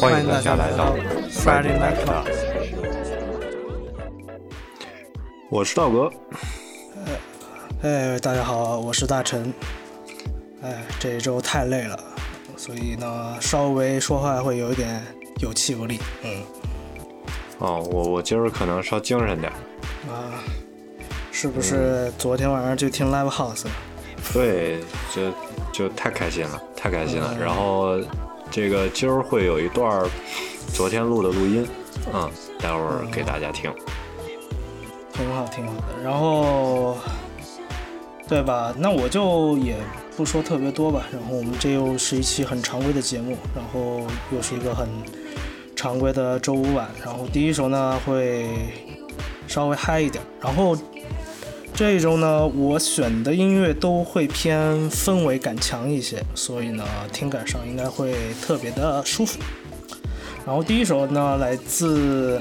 欢迎大家来到 Friday Night Club。我是道哥。哎，大家好，我是大陈。哎，这一周太累了，所以呢，稍微说话会有一点有气无力。嗯。哦，我我今儿可能稍精神点。啊。是不是昨天晚上就听 Live House 了？对，就就太开心了，太开心了。然后这个今儿会有一段昨天录的录音，嗯，待会儿给大家听。挺好，挺好的。然后，对吧？那我就也不说特别多吧。然后我们这又是一期很常规的节目，然后又是一个很常规的周五晚。然后第一首呢会稍微嗨一点，然后。这一周呢，我选的音乐都会偏氛围感强一些，所以呢，听感上应该会特别的舒服。然后第一首呢，来自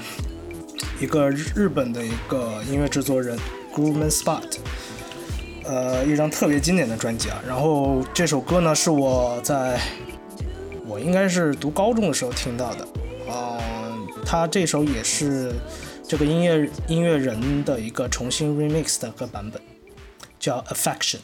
一个日本的一个音乐制作人 g r o o m a n Spot，呃，一张特别经典的专辑啊。然后这首歌呢，是我在我应该是读高中的时候听到的，嗯，他这首也是。这个音乐音乐人的一个重新 remix 的个版本，叫 Affection。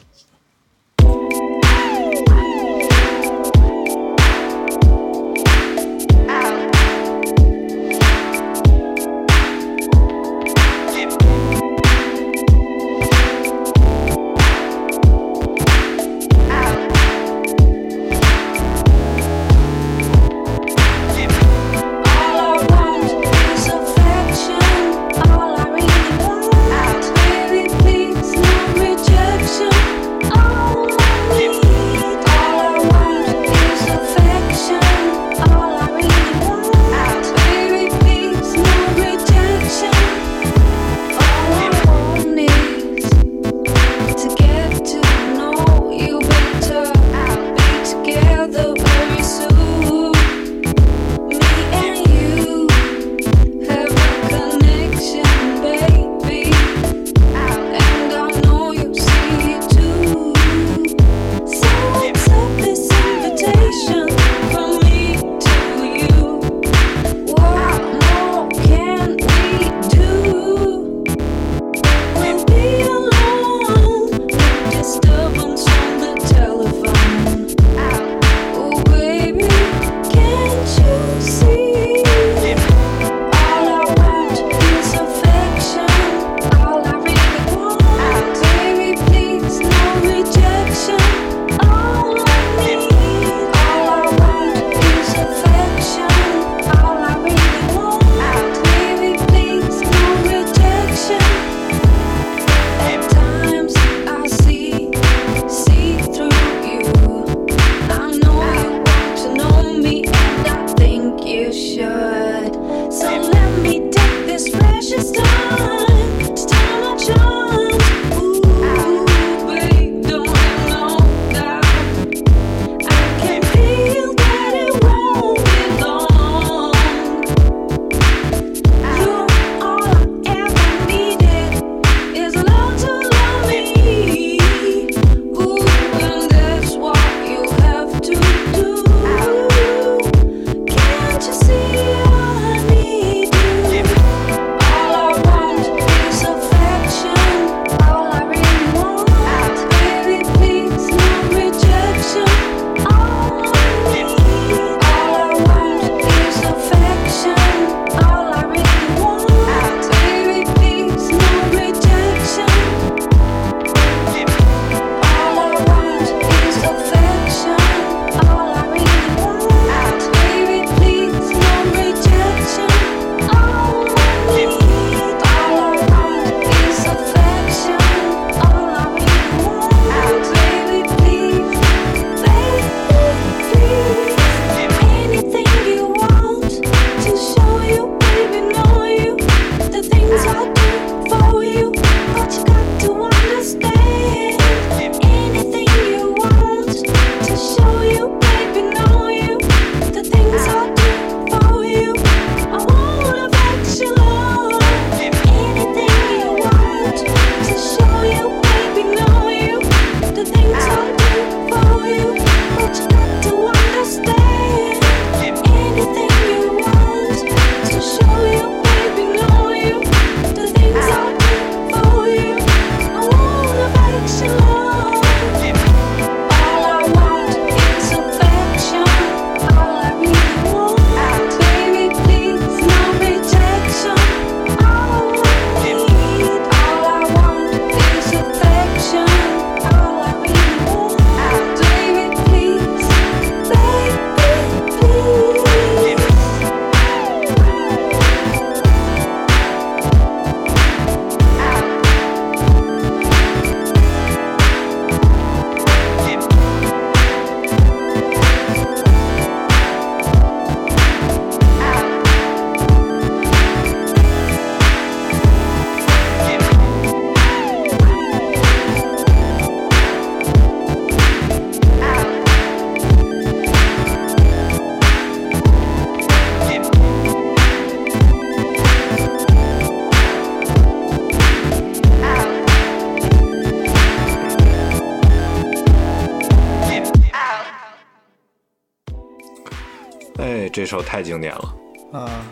这首太经典了。啊，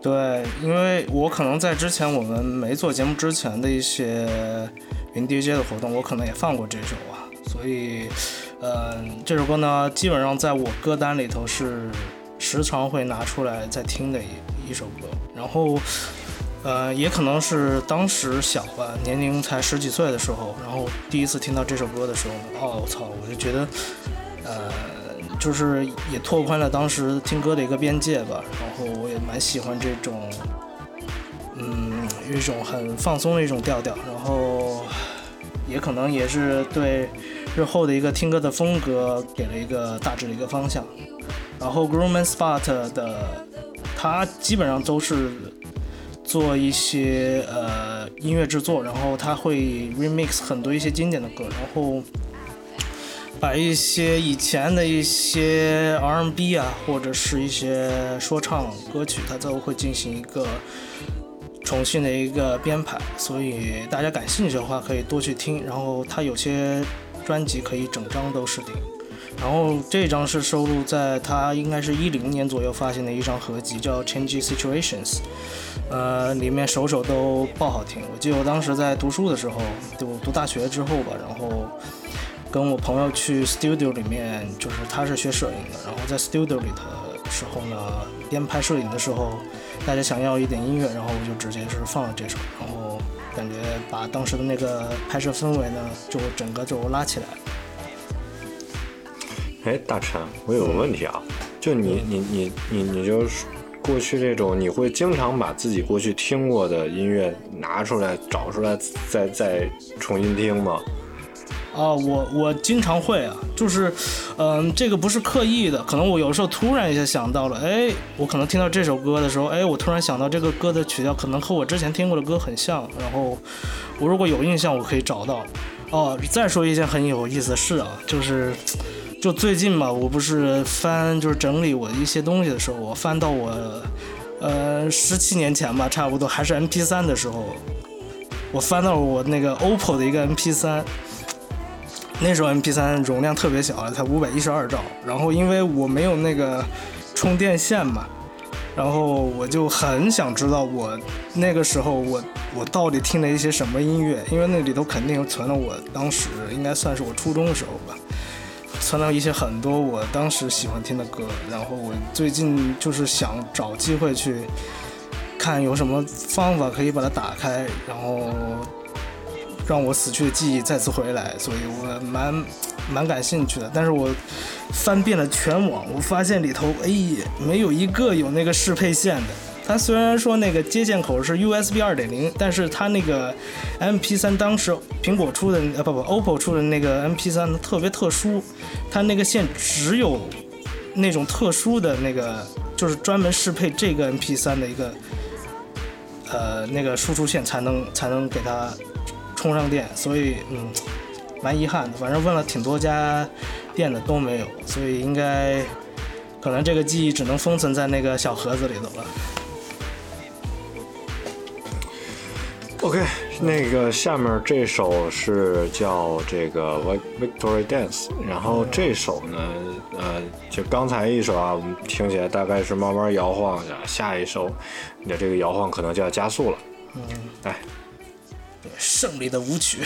对，因为我可能在之前我们没做节目之前的一些云 DJ 的活动，我可能也放过这首啊，所以，嗯，这首歌呢，基本上在我歌单里头是时常会拿出来再听的一一首歌，然后。呃，也可能是当时小吧，年龄才十几岁的时候，然后第一次听到这首歌的时候呢，哦，我操，我就觉得，呃，就是也拓宽了当时听歌的一个边界吧。然后我也蛮喜欢这种，嗯，一种很放松的一种调调。然后也可能也是对日后的一个听歌的风格给了一个大致的一个方向。然后 Grooman Spot 的，他基本上都是。做一些呃音乐制作，然后他会 remix 很多一些经典的歌，然后把一些以前的一些 R&B 啊，或者是一些说唱歌曲，他都会进行一个重新的一个编排。所以大家感兴趣的话，可以多去听。然后他有些专辑可以整张都试听。然后这张是收录在他应该是一零年左右发行的一张合集，叫《changi Situations》。呃，里面首首都爆好听。我记得我当时在读书的时候，读读大学之后吧，然后跟我朋友去 studio 里面，就是他是学摄影的，然后在 studio 里的时候呢，边拍摄影的时候，大家想要一点音乐，然后我就直接是放了这首，然后感觉把当时的那个拍摄氛围呢，就整个就拉起来。哎，大陈，我有个问题啊，就你你你你你就是。过去这种，你会经常把自己过去听过的音乐拿出来找出来，再再重新听吗？啊，我我经常会啊，就是，嗯，这个不是刻意的，可能我有时候突然一下想到了，哎，我可能听到这首歌的时候，哎，我突然想到这个歌的曲调可能和我之前听过的歌很像，然后我如果有印象，我可以找到。哦，再说一件很有意思的事啊，就是。就最近吧，我不是翻就是整理我一些东西的时候，我翻到我，呃，十七年前吧，差不多还是 M P 三的时候，我翻到我那个 OPPO 的一个 M P 三，那时候 M P 三容量特别小，才五百一十二兆，然后因为我没有那个充电线嘛，然后我就很想知道我那个时候我我到底听了一些什么音乐，因为那里头肯定存了我当时应该算是我初中的时候吧。存了一些很多我当时喜欢听的歌，然后我最近就是想找机会去看有什么方法可以把它打开，然后让我死去的记忆再次回来，所以我蛮蛮感兴趣的。但是我翻遍了全网，我发现里头哎没有一个有那个适配线的。它虽然说那个接线口是 USB 二点零，但是它那个 MP 三当时苹果出的呃不不 OPPO 出的那个 MP 三特别特殊，它那个线只有那种特殊的那个，就是专门适配这个 MP 三的一个呃那个输出线才能才能给它充上电，所以嗯蛮遗憾的。反正问了挺多家店的都没有，所以应该可能这个记忆只能封存在那个小盒子里头了。OK，那个下面这首是叫这个 Victory Dance，然后这首呢，呃，就刚才一首啊，我们听起来大概是慢慢摇晃的，下一首，你的这个摇晃可能就要加速了。嗯，来，胜利的舞曲。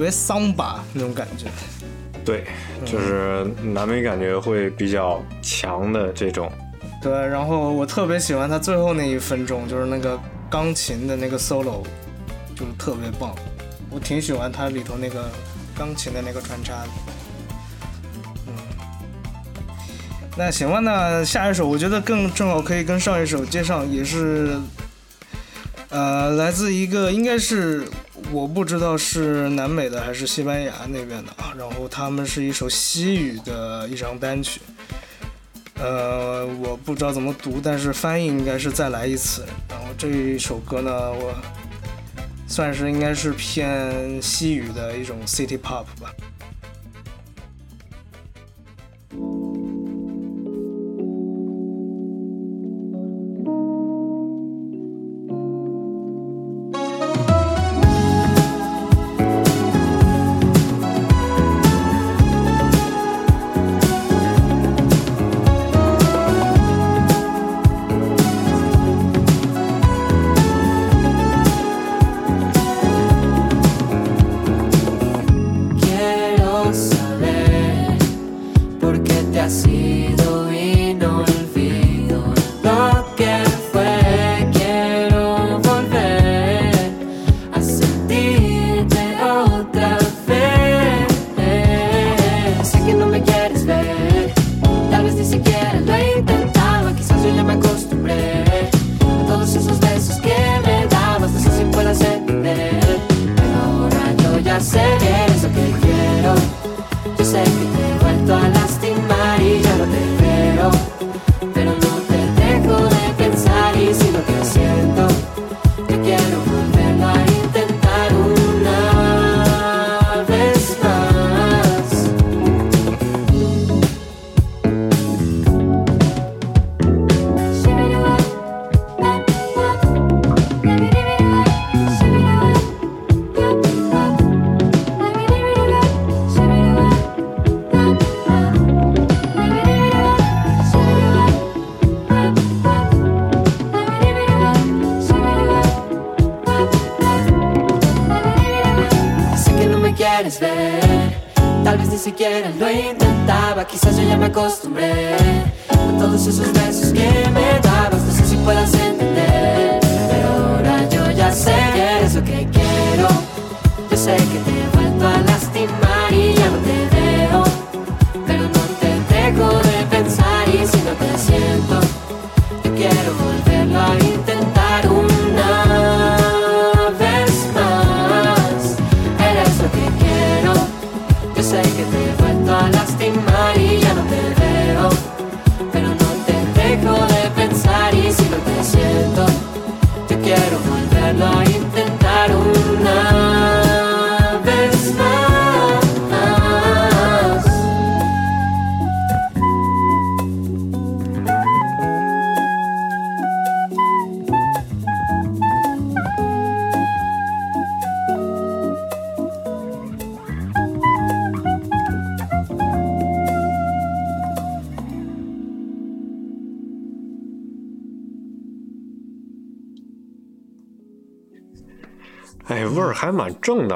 别桑巴那种感觉。对，就是南美感觉会比较强的这种。对，然后我特别喜欢他最后那一分钟，就是那个钢琴的那个 solo，就是特别棒。我挺喜欢它里头那个钢琴的那个穿插的。嗯，那行吧，那下一首我觉得更正好可以跟上一首接上，也是呃来自一个应该是我不知道是南美的还是西班牙那边的啊，然后他们是一首西语的一张单曲。呃，我不知道怎么读，但是翻译应该是再来一次。然后这一首歌呢，我算是应该是偏西语的一种 city pop 吧。Tal vez ni siquiera lo intentaba, quizás yo ya me acostumbré a todos esos besos que me dabas. No sé si puedas entender, pero ahora yo ya sé que eres lo que quiero. Yo sé que te he vuelto a lastimar y ya no te veo, pero no te dejo de pensar y si no te siento, yo quiero volverlo a ir.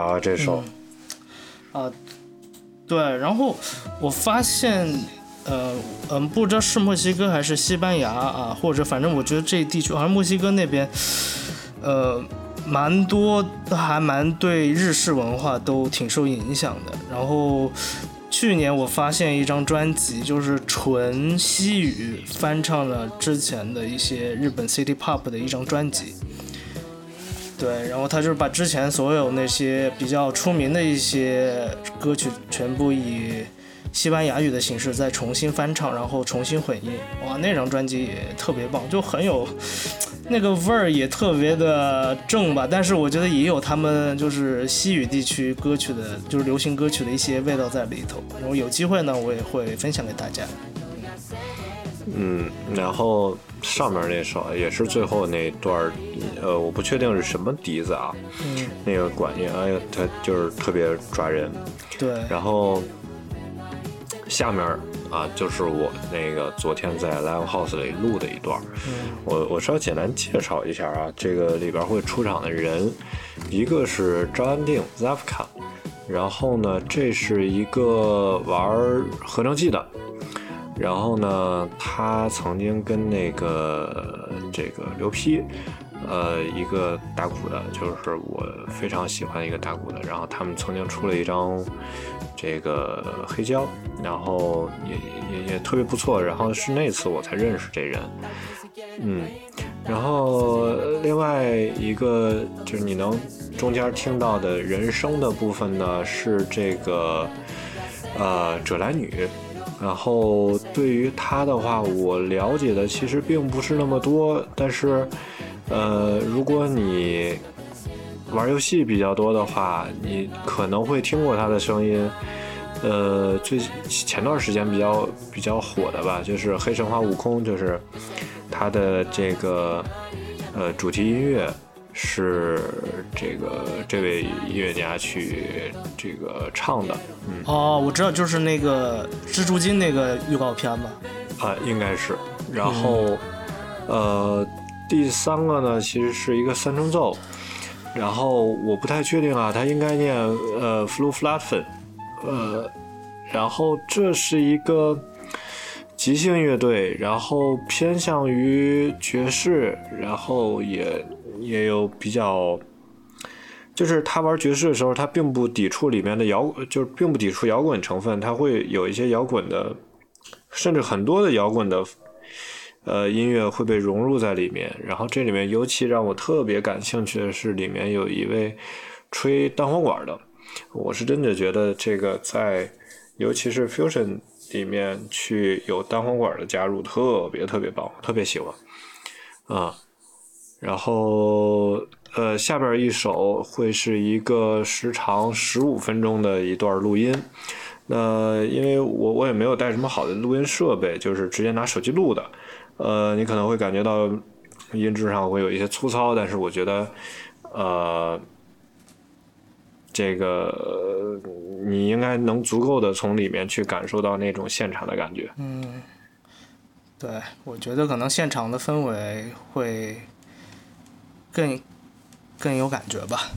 啊，这首。啊，对，然后我发现，呃，嗯，不知道是墨西哥还是西班牙啊，或者反正我觉得这地区好像墨西哥那边，呃，蛮多还蛮对日式文化都挺受影响的。然后去年我发现一张专辑，就是纯西语翻唱了之前的一些日本 City Pop 的一张专辑。对，然后他就是把之前所有那些比较出名的一些歌曲全部以西班牙语的形式再重新翻唱，然后重新混音。哇，那张专辑也特别棒，就很有那个味儿，也特别的正吧。但是我觉得也有他们就是西语地区歌曲的，就是流行歌曲的一些味道在里头。然后有机会呢，我也会分享给大家。然后上面那首也是最后那段呃，我不确定是什么笛子啊，嗯，那个管乐，哎呀，它就是特别抓人。对。然后下面啊，就是我那个昨天在 Live House 里录的一段，嗯，我我稍微简单介绍一下啊，这个里边会出场的人，一个是张安定 Zafka，然后呢，这是一个玩合成器的。然后呢，他曾经跟那个这个刘批，呃，一个打鼓的，就是我非常喜欢一个打鼓的。然后他们曾经出了一张这个黑胶，然后也也也特别不错。然后是那次我才认识这人，嗯。然后另外一个就是你能中间听到的人声的部分呢，是这个呃者兰女。然后对于他的话，我了解的其实并不是那么多。但是，呃，如果你玩游戏比较多的话，你可能会听过他的声音。呃，最前段时间比较比较火的吧，就是《黑神话：悟空》，就是他的这个呃主题音乐。是这个这位音乐家去这个唱的，嗯，哦，我知道，就是那个蜘蛛精那个预告片吧，啊，应该是。然后，呃，第三个呢，其实是一个三重奏，然后我不太确定啊，它应该念呃 flu flatfen，呃，然后这是一个即兴乐队，然后偏向于爵士，然后也。也有比较，就是他玩爵士的时候，他并不抵触里面的摇滚，就是并不抵触摇滚成分，他会有一些摇滚的，甚至很多的摇滚的，呃，音乐会被融入在里面。然后这里面尤其让我特别感兴趣的是，里面有一位吹单簧管的，我是真的觉得这个在，尤其是 fusion 里面去有单簧管的加入，特别特别棒，特别喜欢，啊。然后，呃，下边一首会是一个时长十五分钟的一段录音。那因为我我也没有带什么好的录音设备，就是直接拿手机录的。呃，你可能会感觉到音质上会有一些粗糙，但是我觉得，呃，这个你应该能足够的从里面去感受到那种现场的感觉。嗯，对，我觉得可能现场的氛围会。更更有感觉吧。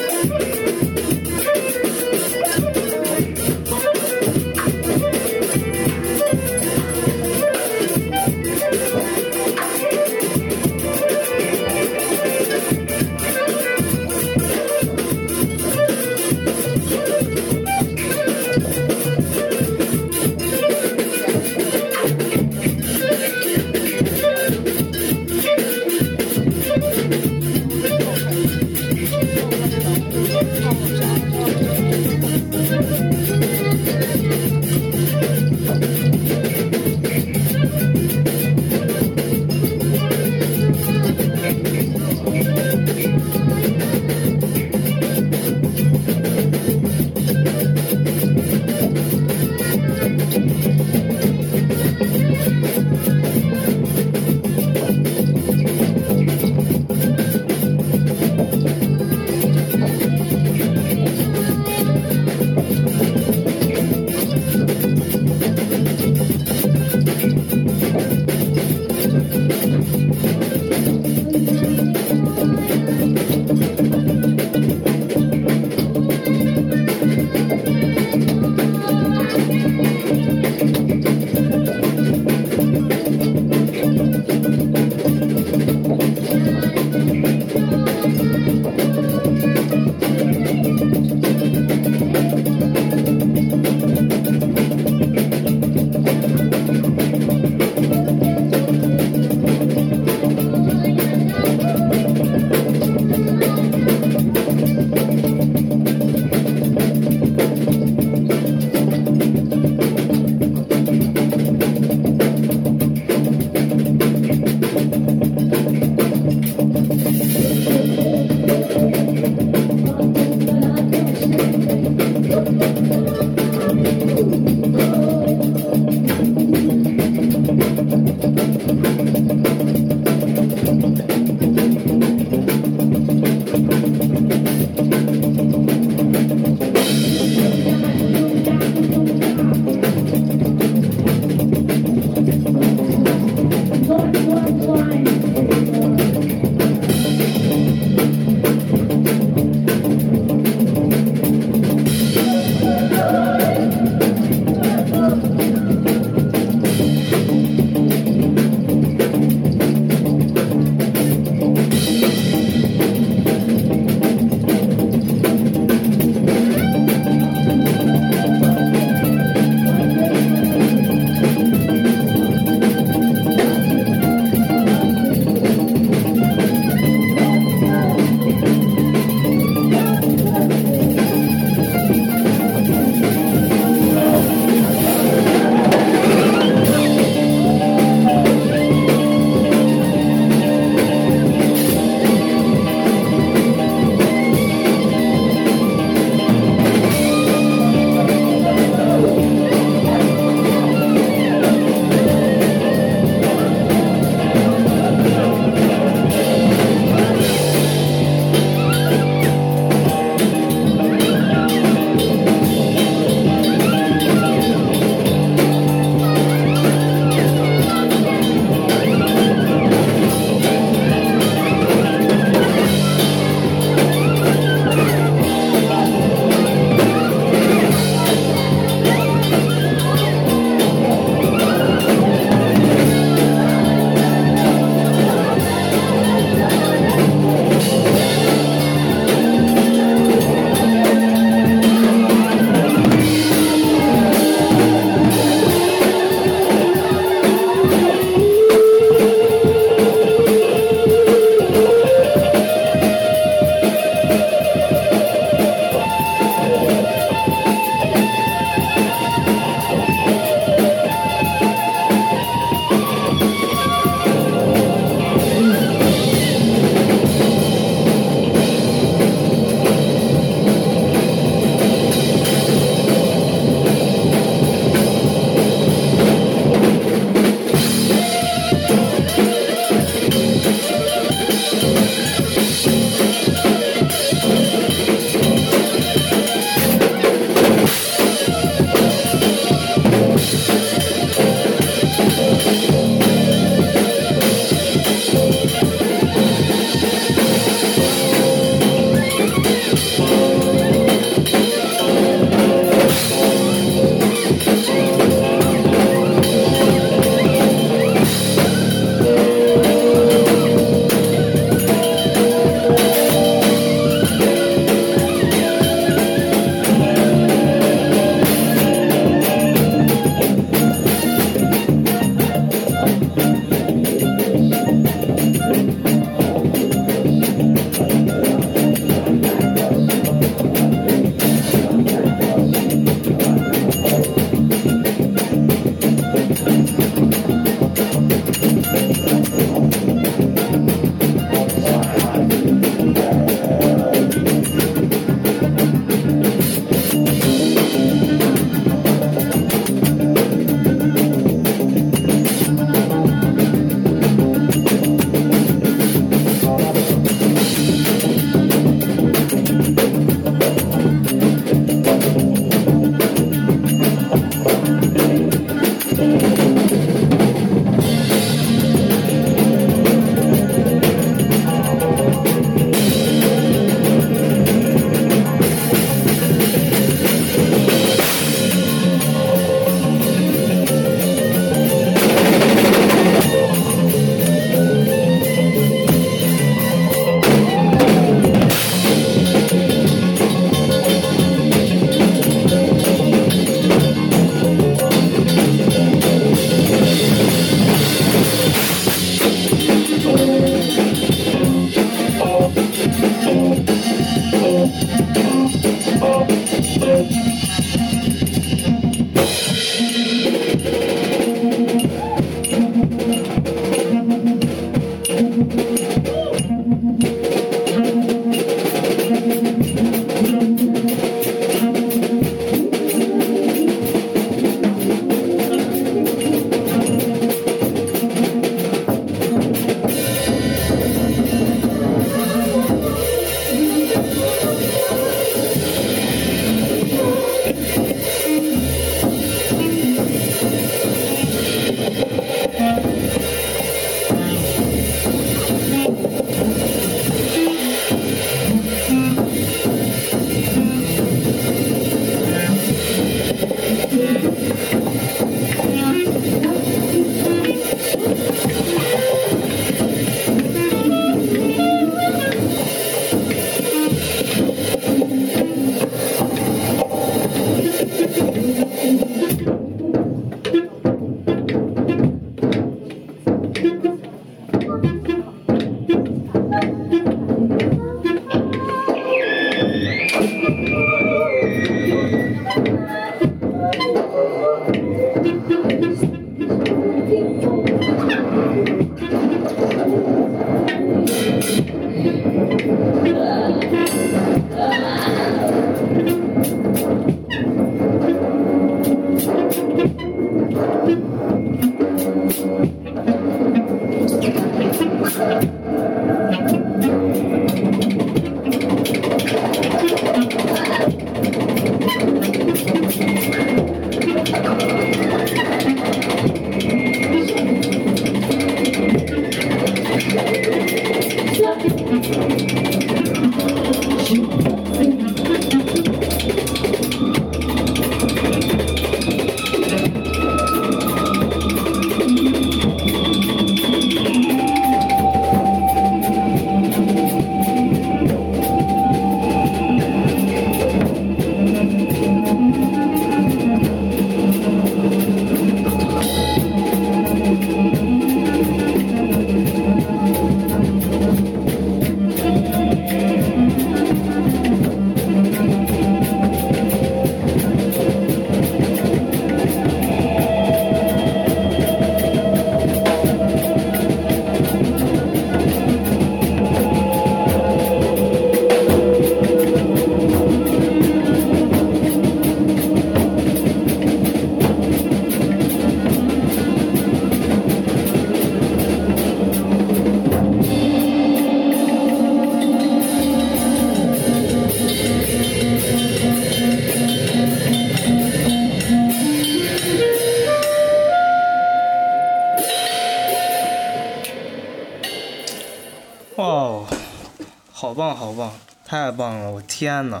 太棒了！我天哪，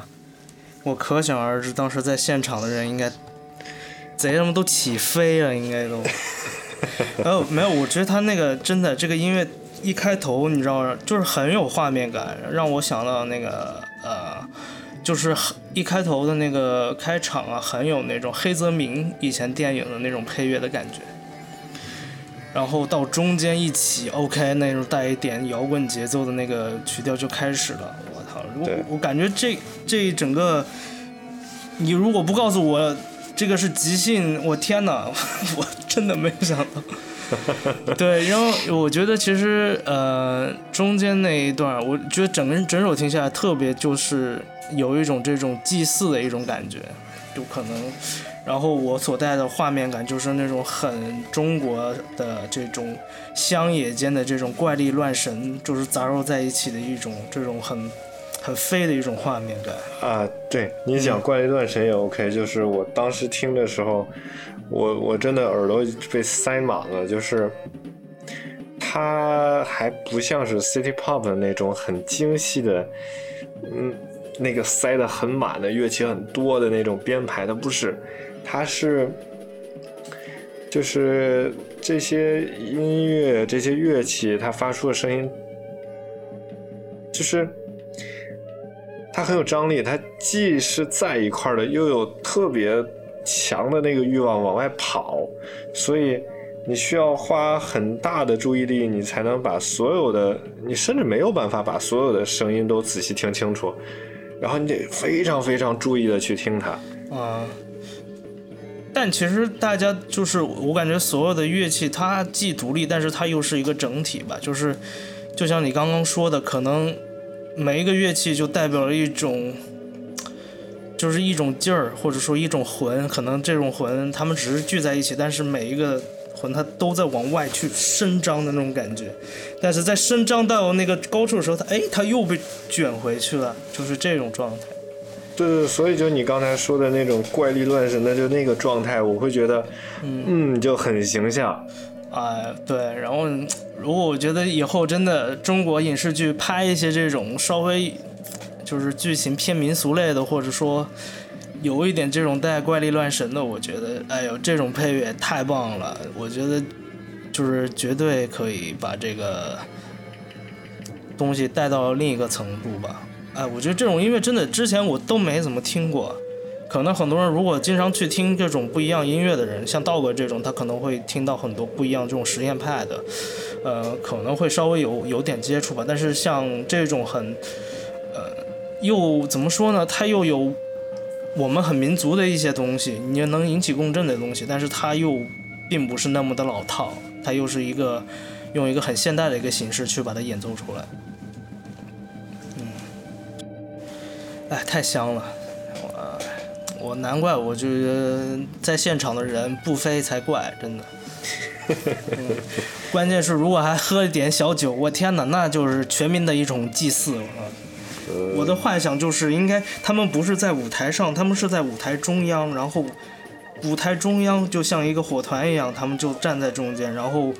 我可想而知，当时在现场的人应该贼他妈都起飞了，应该都。没 有没有，我觉得他那个真的这个音乐一开头，你知道，就是很有画面感，让我想到那个呃，就是一开头的那个开场啊，很有那种黑泽明以前电影的那种配乐的感觉。然后到中间一起 OK 那种带一点摇滚节奏的那个曲调就开始了。我！我我感觉这这一整个，你如果不告诉我。这个是即兴，我天哪，我真的没有想到。对，然后我觉得其实呃中间那一段，我觉得整个整首听下来特别就是有一种这种祭祀的一种感觉，就可能，然后我所带的画面感就是那种很中国的这种乡野间的这种怪力乱神，就是杂糅在一起的一种这种很。很飞的一种画面感啊！对你讲怪力乱神也 OK，就是我当时听的时候，我我真的耳朵被塞满了，就是它还不像是 City Pop 的那种很精细的，嗯，那个塞的很满的乐器很多的那种编排，它不是，它是就是这些音乐这些乐器它发出的声音，就是。它很有张力，它既是在一块的，又有特别强的那个欲望往外跑，所以你需要花很大的注意力，你才能把所有的，你甚至没有办法把所有的声音都仔细听清楚，然后你得非常非常注意的去听它。啊，但其实大家就是我感觉所有的乐器它既独立，但是它又是一个整体吧，就是就像你刚刚说的，可能。每一个乐器就代表了一种，就是一种劲儿，或者说一种魂。可能这种魂，他们只是聚在一起，但是每一个魂它都在往外去伸张的那种感觉。但是在伸张到那个高处的时候，它哎，它又被卷回去了，就是这种状态。对对，所以就你刚才说的那种怪力乱神的，就那个状态，我会觉得，嗯，就很形象。啊，对，然后如果我觉得以后真的中国影视剧拍一些这种稍微就是剧情偏民俗类的，或者说有一点这种带怪力乱神的，我觉得，哎呦，这种配乐太棒了，我觉得就是绝对可以把这个东西带到另一个程度吧。哎，我觉得这种音乐真的之前我都没怎么听过。可能很多人如果经常去听这种不一样音乐的人，像道哥这种，他可能会听到很多不一样这种实验派的，呃，可能会稍微有有点接触吧。但是像这种很，呃，又怎么说呢？它又有我们很民族的一些东西，你能引起共振的东西，但是它又并不是那么的老套，它又是一个用一个很现代的一个形式去把它演奏出来。嗯，哎，太香了。我我难怪，我就在现场的人不飞才怪，真的。关键是如果还喝一点小酒，我天哪，那就是全民的一种祭祀啊！我的幻想就是，应该他们不是在舞台上，他们是在舞台中央，然后。舞台中央就像一个火团一样，他们就站在中间，然后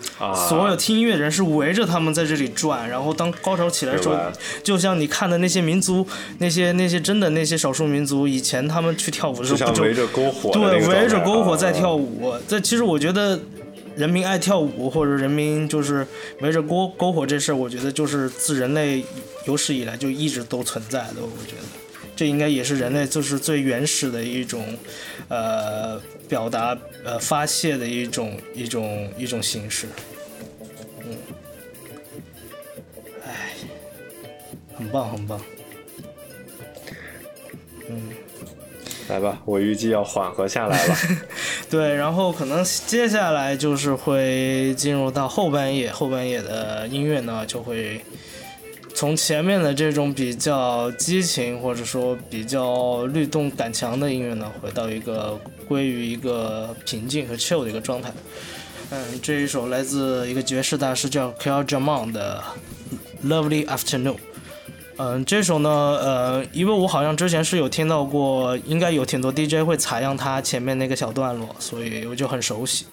所有听音乐人是围着他们在这里转，然后当高潮起来的时候，就像你看的那些民族，那些那些真的那些少数民族，以前他们去跳舞的时候，就围着篝火，对，围着篝火在跳舞。这其实我觉得，人民爱跳舞或者人民就是围着篝篝火这事儿，我觉得就是自人类有史以来就一直都存在的，我觉得。这应该也是人类就是最原始的一种，呃，表达呃发泄的一种一种一种形式。嗯，哎，很棒很棒。嗯，来吧，我预计要缓和下来了。对，然后可能接下来就是会进入到后半夜，后半夜的音乐呢就会。从前面的这种比较激情或者说比较律动感强的音乐呢，回到一个归于一个平静和 chill 的一个状态。嗯，这一首来自一个爵士大师叫 k a l j a m a n 的《Lovely Afternoon》。嗯，这首呢，呃，因为我好像之前是有听到过，应该有挺多 DJ 会采样它前面那个小段落，所以我就很熟悉。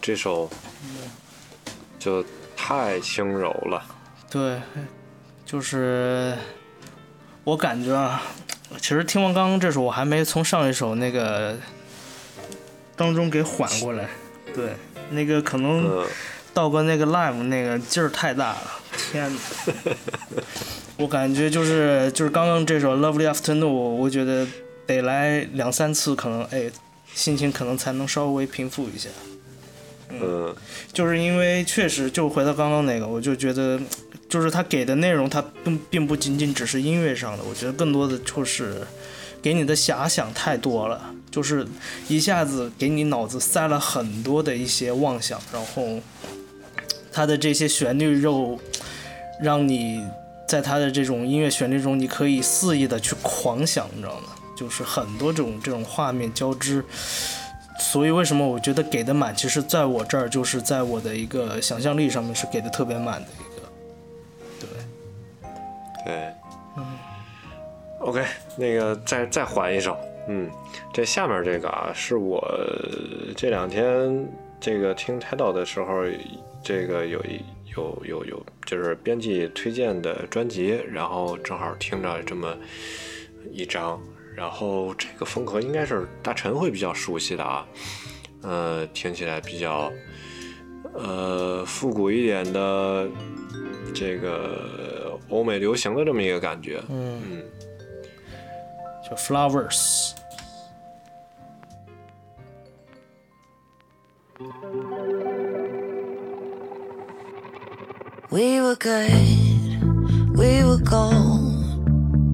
这首就太轻柔了。对，就是我感觉啊，其实听完刚刚这首，我还没从上一首那个当中给缓过来。对，那个可能嗯，道哥那个 live 那个劲儿太大了，天哪！我感觉就是就是刚刚这首 Lovely Afternoon，我觉得得来两三次，可能哎，心情可能才能稍微平复一下。嗯，就是因为确实，就回到刚刚那个，我就觉得，就是他给的内容，它并并不仅仅只是音乐上的，我觉得更多的就是给你的遐想太多了，就是一下子给你脑子塞了很多的一些妄想，然后他的这些旋律又让你在他的这种音乐旋律中，你可以肆意的去狂想，你知道吗？就是很多这种这种画面交织。所以为什么我觉得给的满，其实在我这儿就是在我的一个想象力上面是给的特别满的一个，对，对。嗯。OK，那个再再缓一首。嗯，这下面这个啊，是我这两天这个听 Tidal 的时候，这个有一有有有，就是编辑推荐的专辑，然后正好听着这么一张。然后这个风格应该是大陈会比较熟悉的啊，呃，听起来比较呃复古一点的这个欧美流行的这么一个感觉，嗯，嗯，叫 Flowers。We were good, we were gold,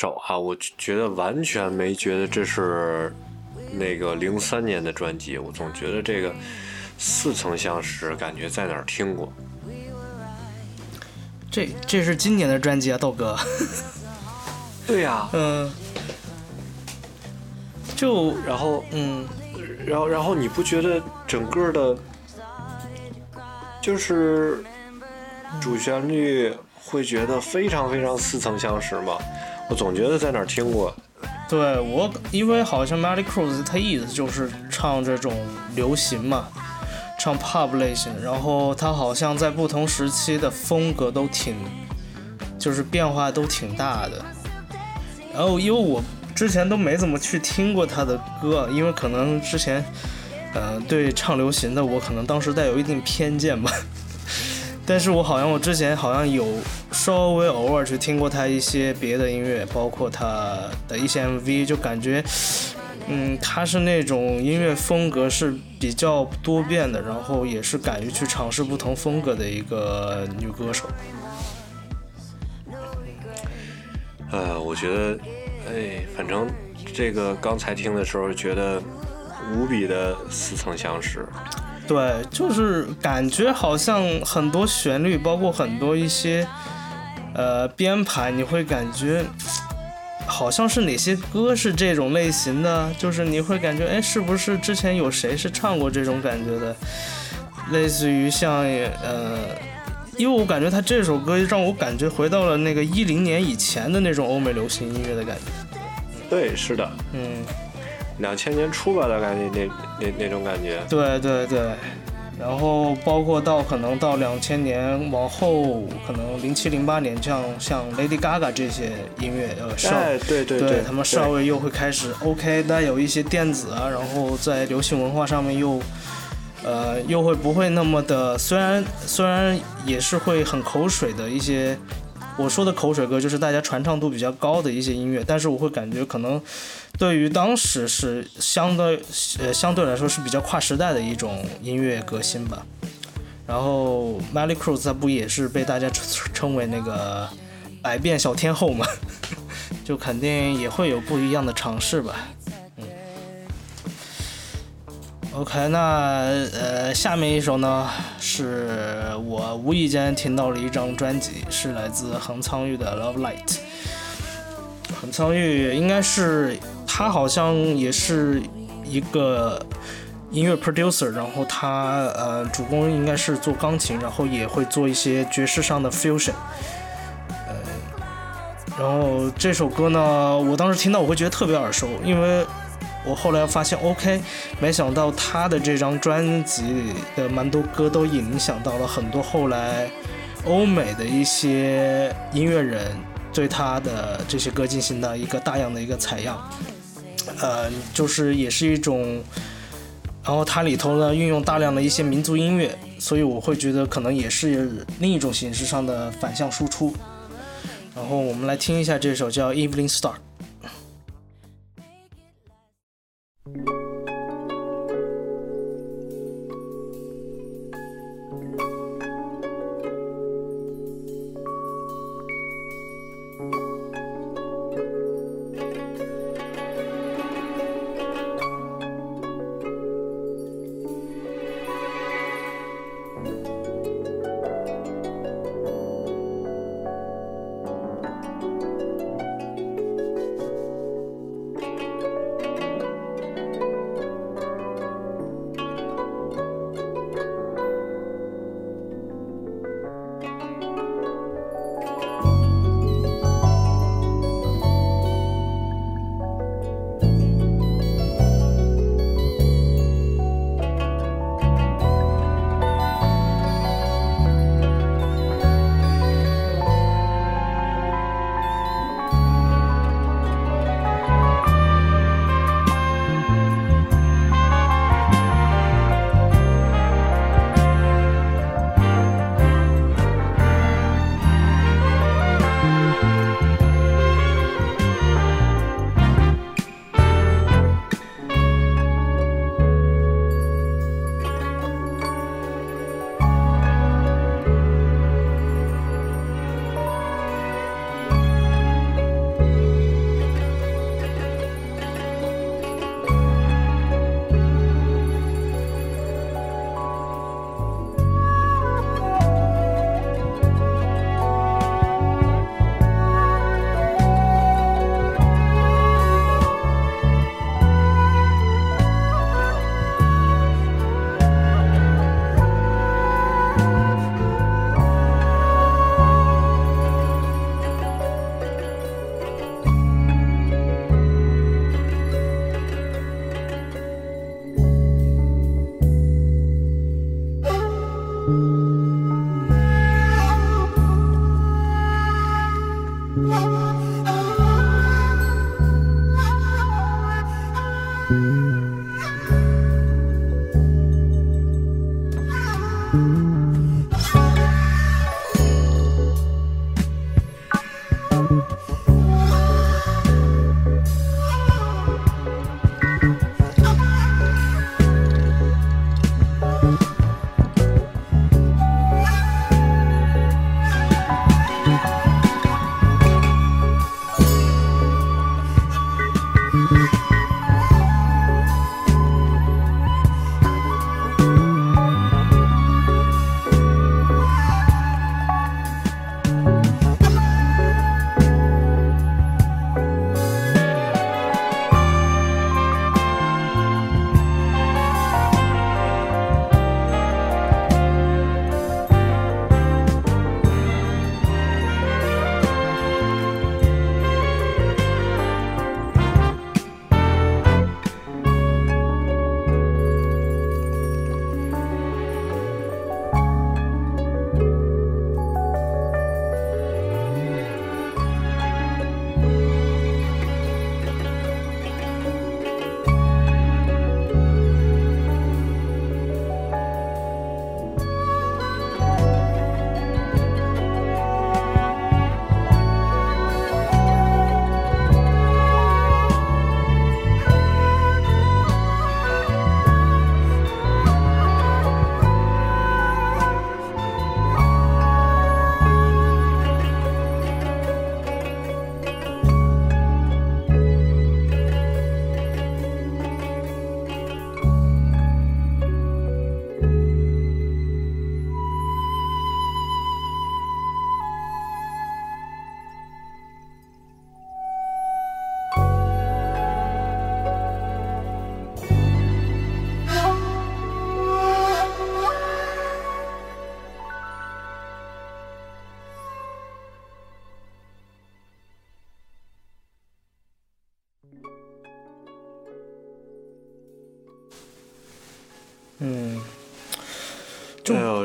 首啊，我觉得完全没觉得这是那个零三年的专辑，我总觉得这个似曾相识，感觉在哪儿听过。这这是今年的专辑啊，豆哥。对呀、嗯，就然后嗯，然后然后你不觉得整个的，就是主旋律会觉得非常非常似曾相识吗？我总觉得在哪儿听过。对我，因为好像 Melly Cruz 他意思就是唱这种流行嘛，唱 pop 类型，然后他好像在不同时期的风格都挺，就是变化都挺大的。然后因为我之前都没怎么去听过他的歌，因为可能之前，呃，对唱流行的我可能当时带有一定偏见吧。但是我好像我之前好像有稍微偶尔去听过他一些别的音乐，包括他的一些 MV，就感觉，嗯，他是那种音乐风格是比较多变的，然后也是敢于去尝试不同风格的一个女歌手。呃，我觉得，哎，反正这个刚才听的时候觉得无比的似曾相识。对，就是感觉好像很多旋律，包括很多一些呃编排，你会感觉好像是哪些歌是这种类型的，就是你会感觉哎，是不是之前有谁是唱过这种感觉的？类似于像呃，因为我感觉他这首歌让我感觉回到了那个一零年以前的那种欧美流行音乐的感觉。对，是的，嗯，两千年初吧，大概那那那那种感觉。对对对，然后包括到可能到两千年往后，可能零七零八年，像像 Lady Gaga 这些音乐呃少，哎，对对对他们对稍微又会开始 OK，带有一些电子啊，然后在流行文化上面又。呃，又会不会那么的？虽然虽然也是会很口水的一些，我说的口水歌就是大家传唱度比较高的一些音乐，但是我会感觉可能对于当时是相对呃相对来说是比较跨时代的一种音乐革新吧。然后 Melly Cruz 她不也是被大家称称为那个百变小天后嘛，就肯定也会有不一样的尝试吧。OK，那呃，下面一首呢，是我无意间听到了一张专辑，是来自横仓裕的《Love Light》。横仓裕应该是他好像也是一个音乐 producer，然后他呃主攻应该是做钢琴，然后也会做一些爵士上的 fusion。呃，然后这首歌呢，我当时听到我会觉得特别耳熟，因为我后来发现，OK，没想到他的这张专辑里的蛮多歌都影响到了很多后来欧美的一些音乐人对他的这些歌进行的一个大样的一个采样，呃，就是也是一种，然后它里头呢运用大量的一些民族音乐，所以我会觉得可能也是另一种形式上的反向输出。然后我们来听一下这首叫《Evening Star》。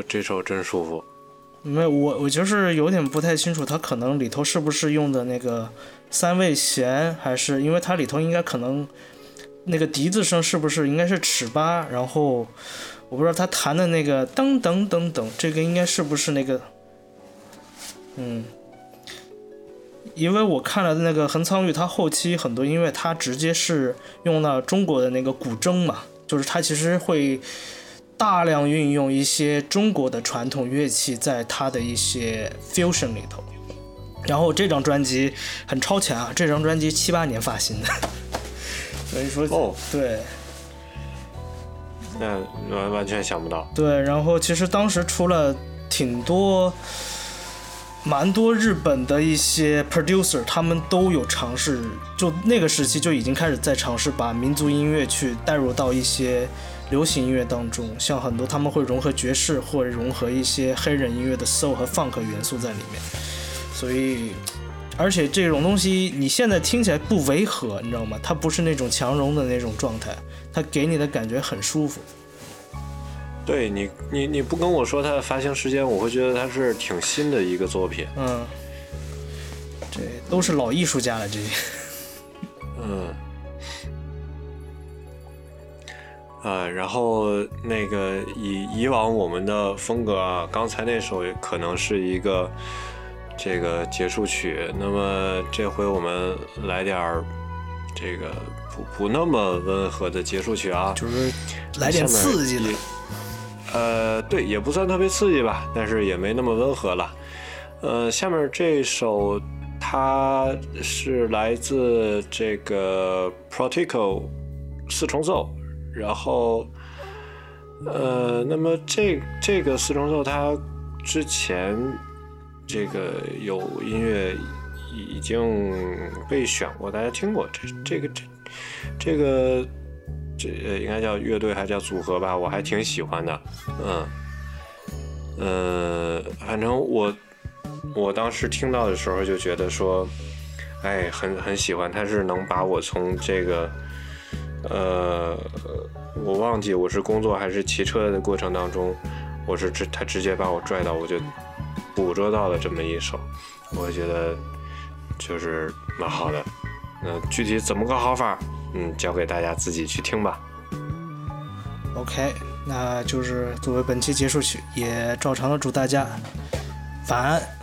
这首真舒服。没有我我就是有点不太清楚，它可能里头是不是用的那个三味弦，还是因为它里头应该可能那个笛子声是不是应该是尺八，然后我不知道他弹的那个噔噔噔噔，这个应该是不是那个，嗯，因为我看了那个横仓裕，他后期很多音乐他直接是用了中国的那个古筝嘛，就是他其实会。大量运用一些中国的传统乐器在他的一些 fusion 里头，然后这张专辑很超前啊！这张专辑七八年发行的，所以说哦，对那完完全想不到。对，然后其实当时出了挺多、蛮多日本的一些 producer，他们都有尝试，就那个时期就已经开始在尝试把民族音乐去带入到一些。流行音乐当中，像很多他们会融合爵士，或者融合一些黑人音乐的 soul 和 funk 元素在里面，所以，而且这种东西你现在听起来不违和，你知道吗？它不是那种强融的那种状态，它给你的感觉很舒服。对你，你你不跟我说它的发行时间，我会觉得它是挺新的一个作品。嗯，这都是老艺术家了，这些。嗯。呃，然后那个以以往我们的风格啊，刚才那首可能是一个这个结束曲，那么这回我们来点儿这个不不那么温和的结束曲啊，就是来点刺激的。呃，对，也不算特别刺激吧，但是也没那么温和了。呃，下面这首它是来自这个 Protico 四重奏。然后，呃，那么这这个四重奏，它之前这个有音乐已经被选过，大家听过这这个这这个这应该叫乐队还是叫组合吧？我还挺喜欢的，嗯，呃，反正我我当时听到的时候就觉得说，哎，很很喜欢，它是能把我从这个。呃，我忘记我是工作还是骑车的过程当中，我是直他直接把我拽到，我就捕捉到了这么一首，我觉得就是蛮好的。那具体怎么个好法，嗯，交给大家自己去听吧。OK，那就是作为本期结束曲，也照常的祝大家晚安。